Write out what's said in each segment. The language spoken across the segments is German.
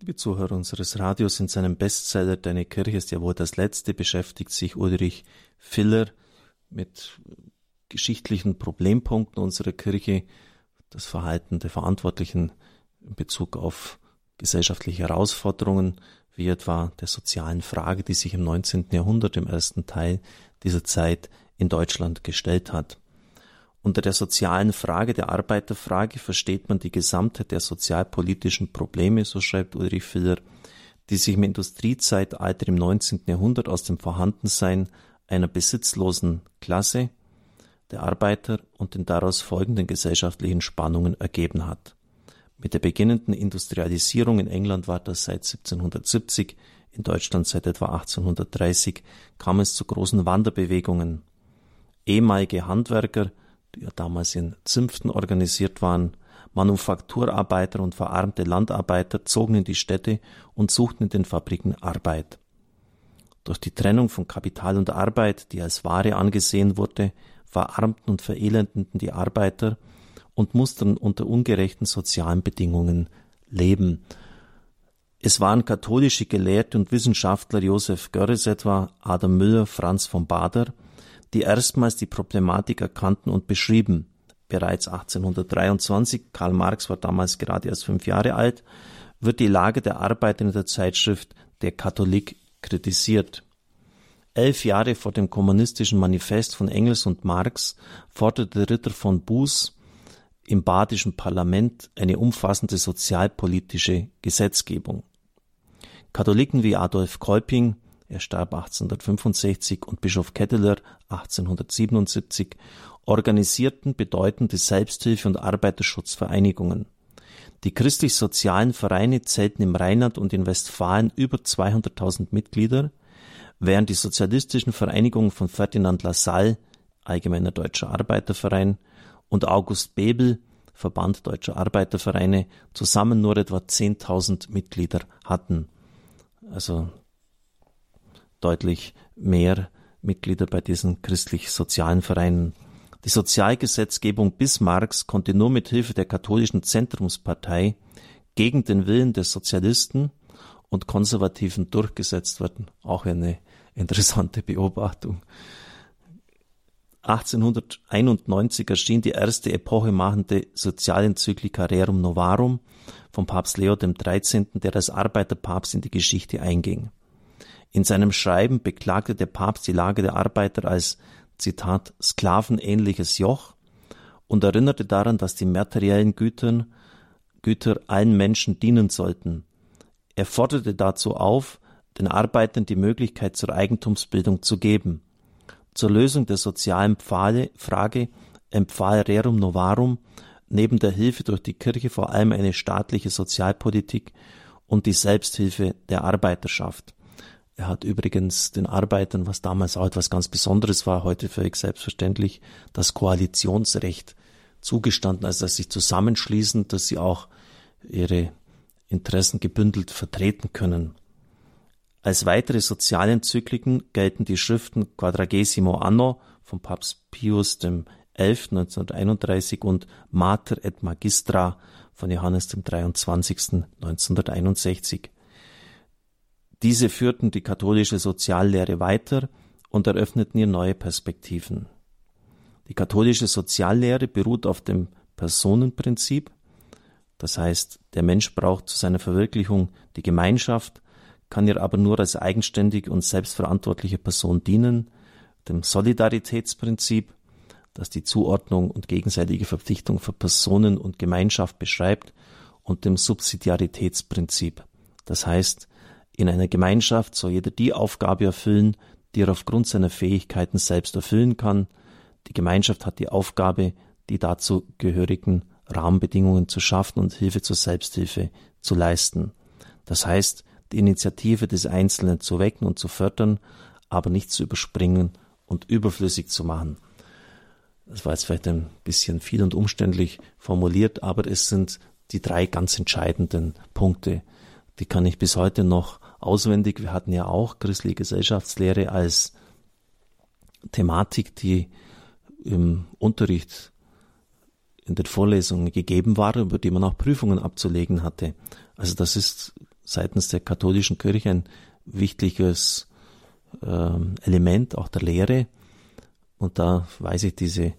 Liebe Zuhörer unseres Radios, in seinem Bestseller Deine Kirche ist ja wohl das letzte beschäftigt sich Ulrich Filler mit geschichtlichen Problempunkten unserer Kirche, das Verhalten der Verantwortlichen in Bezug auf gesellschaftliche Herausforderungen, wie etwa der sozialen Frage, die sich im 19. Jahrhundert im ersten Teil dieser Zeit in Deutschland gestellt hat. Unter der sozialen Frage, der Arbeiterfrage, versteht man die Gesamtheit der sozialpolitischen Probleme, so schreibt Ulrich Filler, die sich im Industriezeitalter im 19. Jahrhundert aus dem Vorhandensein einer besitzlosen Klasse, der Arbeiter und den daraus folgenden gesellschaftlichen Spannungen ergeben hat. Mit der beginnenden Industrialisierung in England war das seit 1770, in Deutschland seit etwa 1830, kam es zu großen Wanderbewegungen. Ehemalige Handwerker die ja damals in Zünften organisiert waren, Manufakturarbeiter und verarmte Landarbeiter zogen in die Städte und suchten in den Fabriken Arbeit. Durch die Trennung von Kapital und Arbeit, die als Ware angesehen wurde, verarmten und verelendeten die Arbeiter und mussten unter ungerechten sozialen Bedingungen leben. Es waren katholische Gelehrte und Wissenschaftler Josef Görres etwa, Adam Müller, Franz von Bader, die erstmals die Problematik erkannten und beschrieben. Bereits 1823, Karl Marx war damals gerade erst fünf Jahre alt, wird die Lage der Arbeiter in der Zeitschrift Der Katholik kritisiert. Elf Jahre vor dem kommunistischen Manifest von Engels und Marx forderte Ritter von Buß im badischen Parlament eine umfassende sozialpolitische Gesetzgebung. Katholiken wie Adolf Kolping, er starb 1865 und Bischof Ketteler 1877 organisierten bedeutende Selbsthilfe- und Arbeiterschutzvereinigungen. Die christlich-sozialen Vereine zählten im Rheinland und in Westfalen über 200.000 Mitglieder, während die sozialistischen Vereinigungen von Ferdinand Lassalle, Allgemeiner Deutscher Arbeiterverein, und August Bebel, Verband Deutscher Arbeitervereine, zusammen nur etwa 10.000 Mitglieder hatten. Also deutlich mehr Mitglieder bei diesen christlich-sozialen Vereinen. Die Sozialgesetzgebung Bismarcks konnte nur mit Hilfe der katholischen Zentrumspartei gegen den Willen der Sozialisten und Konservativen durchgesetzt werden. Auch eine interessante Beobachtung. 1891 erschien die erste epochemachende Sozialenzyklika Rerum Novarum von Papst Leo XIII., der als Arbeiterpapst in die Geschichte einging. In seinem Schreiben beklagte der Papst die Lage der Arbeiter als Zitat sklavenähnliches Joch und erinnerte daran, dass die materiellen Gütern, Güter allen Menschen dienen sollten. Er forderte dazu auf, den Arbeitern die Möglichkeit zur Eigentumsbildung zu geben. Zur Lösung der sozialen Pfade, Frage empfahl Rerum Novarum neben der Hilfe durch die Kirche vor allem eine staatliche Sozialpolitik und die Selbsthilfe der Arbeiterschaft. Er hat übrigens den Arbeitern, was damals auch etwas ganz Besonderes war, heute völlig selbstverständlich, das Koalitionsrecht zugestanden, also dass sie sich zusammenschließen, dass sie auch ihre Interessen gebündelt vertreten können. Als weitere Sozialenzykliken gelten die Schriften Quadragesimo Anno von Papst Pius XI. 1931 und Mater et Magistra von Johannes dem 23. 1961. Diese führten die katholische Soziallehre weiter und eröffneten ihr neue Perspektiven. Die katholische Soziallehre beruht auf dem Personenprinzip, das heißt, der Mensch braucht zu seiner Verwirklichung die Gemeinschaft, kann ihr aber nur als eigenständige und selbstverantwortliche Person dienen, dem Solidaritätsprinzip, das die Zuordnung und gegenseitige Verpflichtung für Personen und Gemeinschaft beschreibt, und dem Subsidiaritätsprinzip, das heißt, in einer Gemeinschaft soll jeder die Aufgabe erfüllen, die er aufgrund seiner Fähigkeiten selbst erfüllen kann. Die Gemeinschaft hat die Aufgabe, die dazu gehörigen Rahmenbedingungen zu schaffen und Hilfe zur Selbsthilfe zu leisten. Das heißt, die Initiative des Einzelnen zu wecken und zu fördern, aber nicht zu überspringen und überflüssig zu machen. Das war jetzt vielleicht ein bisschen viel und umständlich formuliert, aber es sind die drei ganz entscheidenden Punkte. Die kann ich bis heute noch auswendig. Wir hatten ja auch christliche Gesellschaftslehre als Thematik, die im Unterricht in den Vorlesungen gegeben war, über die man auch Prüfungen abzulegen hatte. Also das ist seitens der katholischen Kirche ein wichtiges äh, Element auch der Lehre. Und da weiß ich diese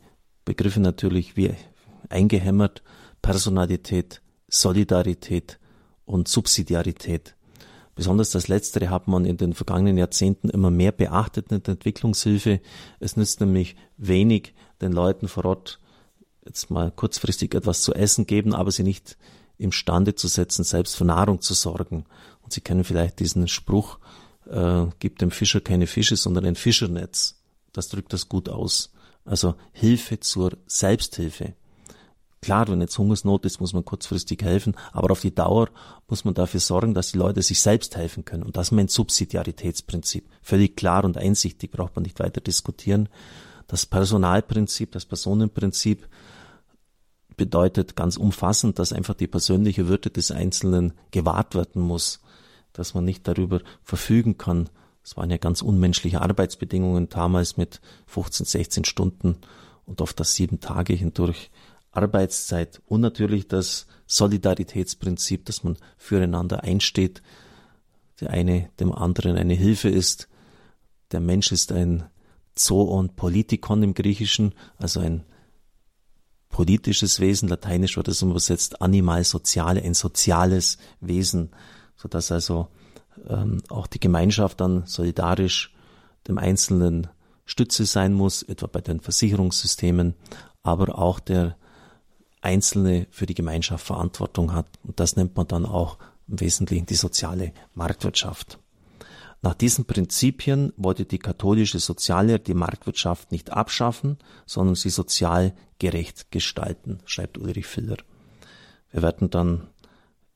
Begriffe natürlich wie eingehämmert. Personalität, Solidarität und Subsidiarität. Besonders das Letztere hat man in den vergangenen Jahrzehnten immer mehr beachtet in der Entwicklungshilfe. Es nützt nämlich wenig, den Leuten vor Ort jetzt mal kurzfristig etwas zu essen geben, aber sie nicht imstande zu setzen, selbst für Nahrung zu sorgen. Und Sie kennen vielleicht diesen Spruch, äh, gibt dem Fischer keine Fische, sondern ein Fischernetz. Das drückt das gut aus. Also Hilfe zur Selbsthilfe. Klar, wenn jetzt Hungersnot ist, muss man kurzfristig helfen, aber auf die Dauer muss man dafür sorgen, dass die Leute sich selbst helfen können. Und das ist mein Subsidiaritätsprinzip. Völlig klar und einsichtig, braucht man nicht weiter diskutieren. Das Personalprinzip, das Personenprinzip bedeutet ganz umfassend, dass einfach die persönliche Würde des Einzelnen gewahrt werden muss, dass man nicht darüber verfügen kann. Es waren ja ganz unmenschliche Arbeitsbedingungen damals mit 15, 16 Stunden und oft das sieben Tage hindurch Arbeitszeit und natürlich das Solidaritätsprinzip, dass man füreinander einsteht, der eine dem anderen eine Hilfe ist. Der Mensch ist ein Zoon Politikon im Griechischen, also ein politisches Wesen, lateinisch wird es übersetzt animal soziale, ein soziales Wesen, so dass also ähm, auch die Gemeinschaft dann solidarisch dem Einzelnen Stütze sein muss, etwa bei den Versicherungssystemen, aber auch der Einzelne für die Gemeinschaft Verantwortung hat. Und das nennt man dann auch im Wesentlichen die soziale Marktwirtschaft. Nach diesen Prinzipien wollte die katholische Soziallehre die Marktwirtschaft nicht abschaffen, sondern sie sozial gerecht gestalten, schreibt Ulrich Filler. Wir werden dann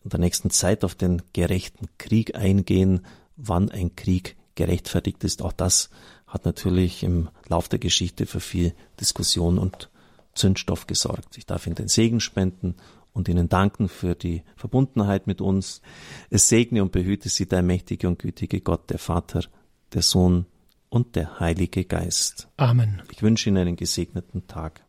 in der nächsten Zeit auf den gerechten Krieg eingehen, wann ein Krieg gerechtfertigt ist. Auch das hat natürlich im Lauf der Geschichte für viel Diskussion und Zündstoff gesorgt. Ich darf Ihnen den Segen spenden und Ihnen danken für die Verbundenheit mit uns. Es segne und behüte Sie der mächtige und gütige Gott, der Vater, der Sohn und der Heilige Geist. Amen. Ich wünsche Ihnen einen gesegneten Tag.